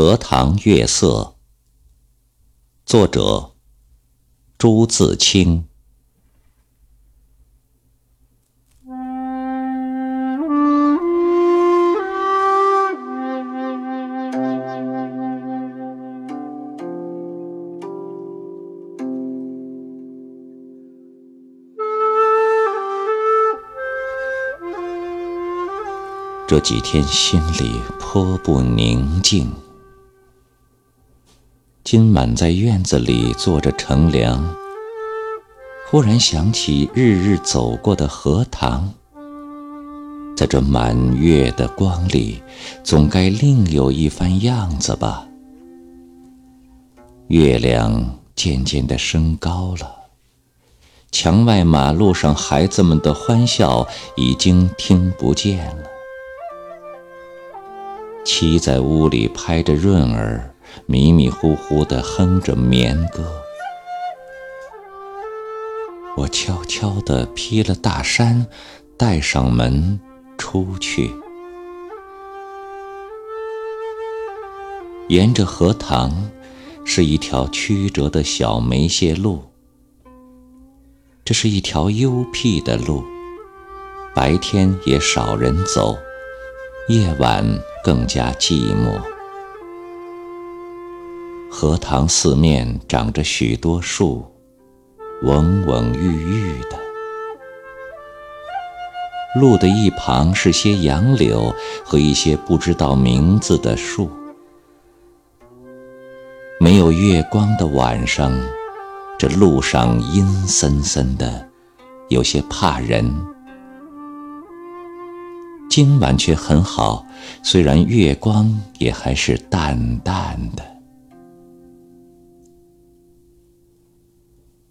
荷塘月色，作者朱自清。这几天心里颇不宁静。今晚在院子里坐着乘凉，忽然想起日日走过的荷塘，在这满月的光里，总该另有一番样子吧。月亮渐渐的升高了，墙外马路上孩子们的欢笑已经听不见了。妻在屋里拍着闰儿，迷迷糊糊地哼着眠歌。我悄悄地披了大衫，带上门出去。沿着荷塘，是一条曲折的小梅谢路。这是一条幽僻的路，白天也少人走，夜晚。更加寂寞。荷塘四面长着许多树，蓊蓊郁郁的。路的一旁是些杨柳和一些不知道名字的树。没有月光的晚上，这路上阴森森的，有些怕人。今晚却很好，虽然月光也还是淡淡的。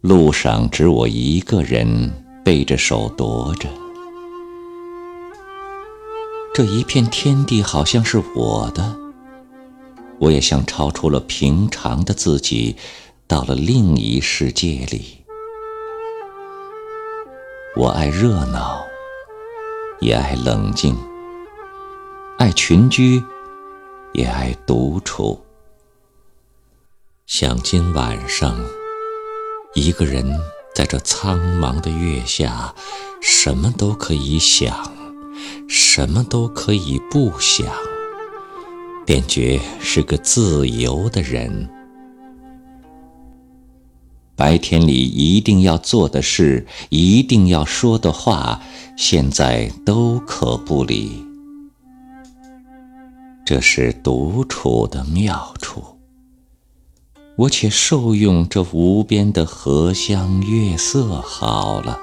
路上只我一个人背着手踱着，这一片天地好像是我的，我也像超出了平常的自己，到了另一世界里。我爱热闹。也爱冷静，爱群居，也爱独处。想今晚上，一个人在这苍茫的月下，什么都可以想，什么都可以不想，便觉是个自由的人。白天里一定要做的事，一定要说的话。现在都可不理，这是独处的妙处。我且受用这无边的荷香月色好了。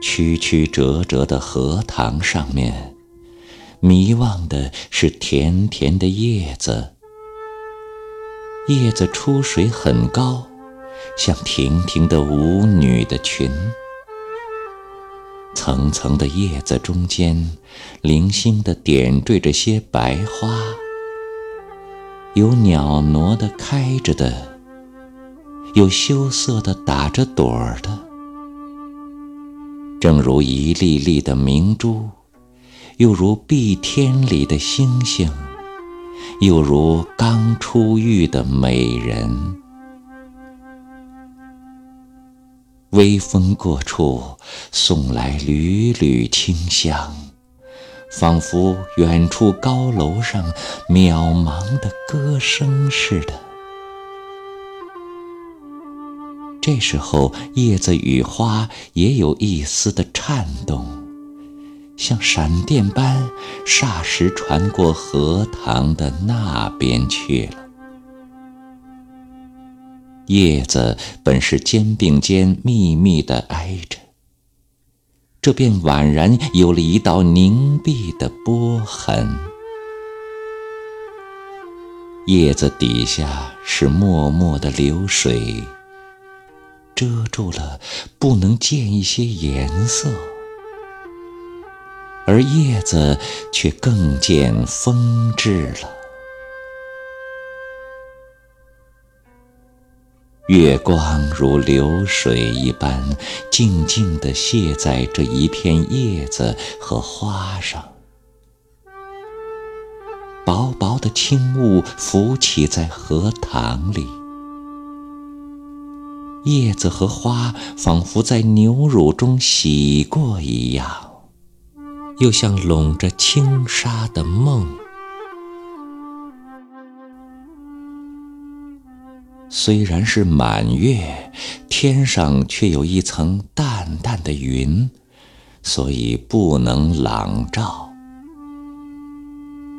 曲曲折折的荷塘上面，迷望的是甜甜的叶子，叶子出水很高。像亭亭的舞女的裙，层层的叶子中间，零星的点缀着些白花，有袅娜的开着的，有羞涩的打着朵儿的，正如一粒粒的明珠，又如碧天里的星星，又如刚出浴的美人。微风过处，送来缕缕清香，仿佛远处高楼上渺茫的歌声似的。这时候，叶子与花也有一丝的颤动，像闪电般，霎时传过荷塘的那边去了。叶子本是肩并肩密密地挨着，这便宛然有了一道凝碧的波痕。叶子底下是脉脉的流水，遮住了，不能见一些颜色，而叶子却更见风致了。月光如流水一般静静地泻在这一片叶子和花上。薄薄的轻雾浮起在荷塘里。叶子和花仿佛在牛乳中洗过一样又像笼着轻纱的梦。虽然是满月，天上却有一层淡淡的云，所以不能朗照。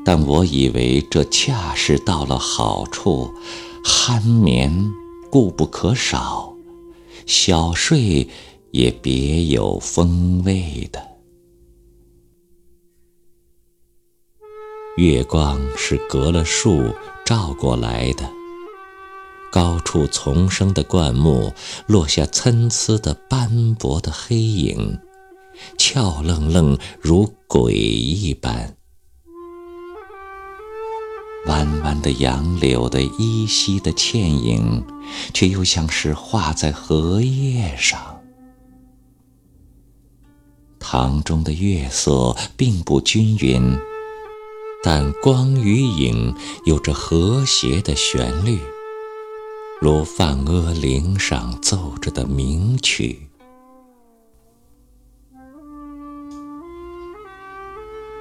但我以为这恰是到了好处，酣眠固不可少，小睡也别有风味的。月光是隔了树照过来的。高处丛生的灌木落下参差的斑驳的黑影，俏愣愣如鬼一般。弯弯的杨柳的依稀的倩影，却又像是画在荷叶上。塘中的月色并不均匀，但光与影有着和谐的旋律。如梵阿铃上奏着的名曲，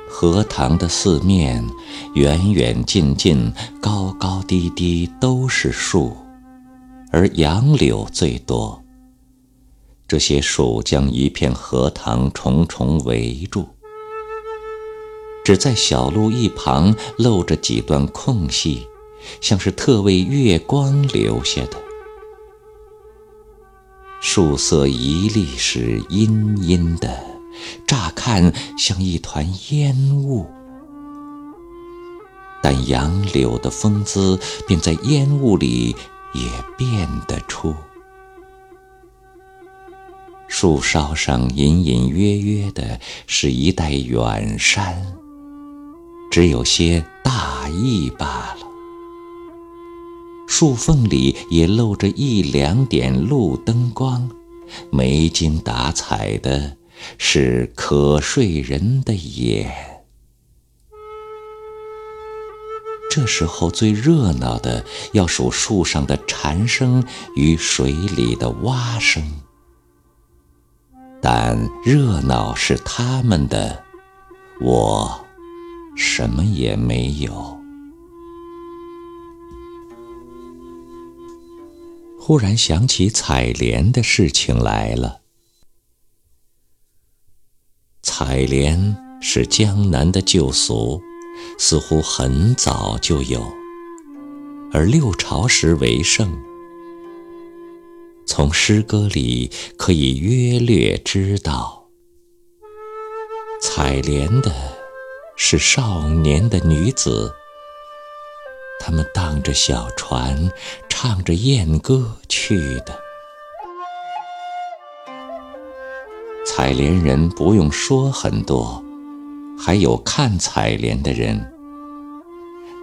荷塘的四面，远远近近，高高低低，都是树，而杨柳最多。这些树将一片荷塘重重围住，只在小路一旁露着几段空隙。像是特为月光留下的。树色一粒是阴阴的，乍看像一团烟雾，但杨柳的风姿便在烟雾里也辨得出。树梢上隐隐约约的是一带远山，只有些大意罢了。树缝里也露着一两点路灯光，没精打采的，是可睡人的眼。这时候最热闹的，要数树上的蝉声与水里的蛙声，但热闹是他们的，我什么也没有。忽然想起采莲的事情来了。采莲是江南的旧俗，似乎很早就有，而六朝时为盛。从诗歌里可以约略知道，采莲的是少年的女子。他们荡着小船，唱着艳歌去的。采莲人不用说很多，还有看采莲的人。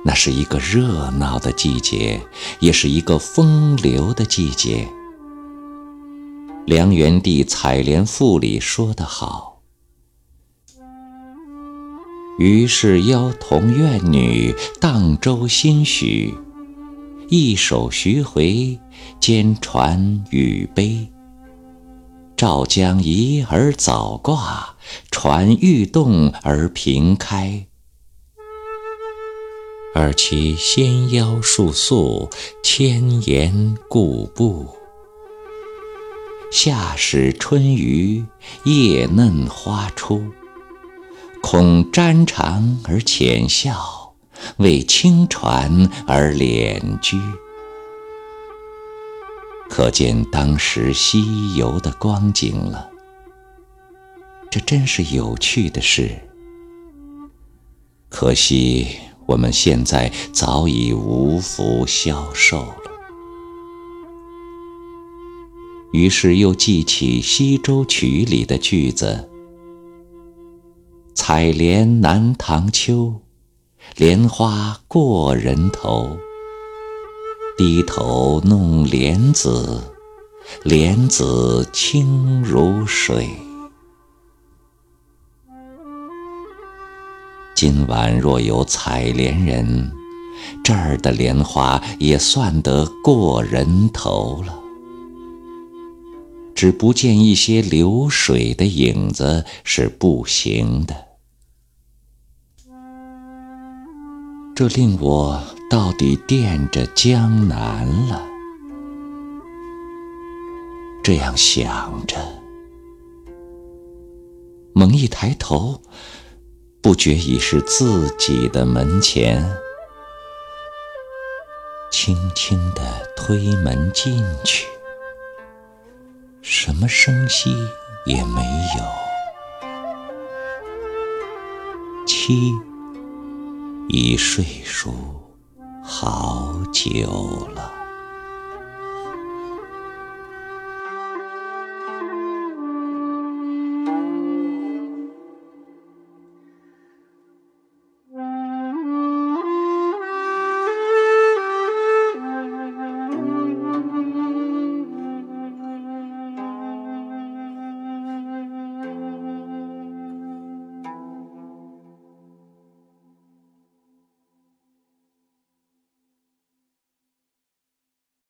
那是一个热闹的季节，也是一个风流的季节。梁元帝《采莲赋》里说得好。于是邀同院女荡舟新许，一首徐回，兼传与悲。赵将移而早挂，船欲动而平开。而其纤腰束素，千言固步。夏始春余，叶嫩花初。恐沾裳而浅笑，为轻船而敛居。可见当时西游的光景了。这真是有趣的事。可惜我们现在早已无福消受了。于是又记起《西洲曲》里的句子。采莲南塘秋，莲花过人头。低头弄莲子，莲子清如水。今晚若有采莲人，这儿的莲花也算得过人头了。只不见一些流水的影子是不行的，这令我到底惦着江南了。这样想着，猛一抬头，不觉已是自己的门前，轻轻地推门进去。什么声息也没有，妻已睡熟好久了。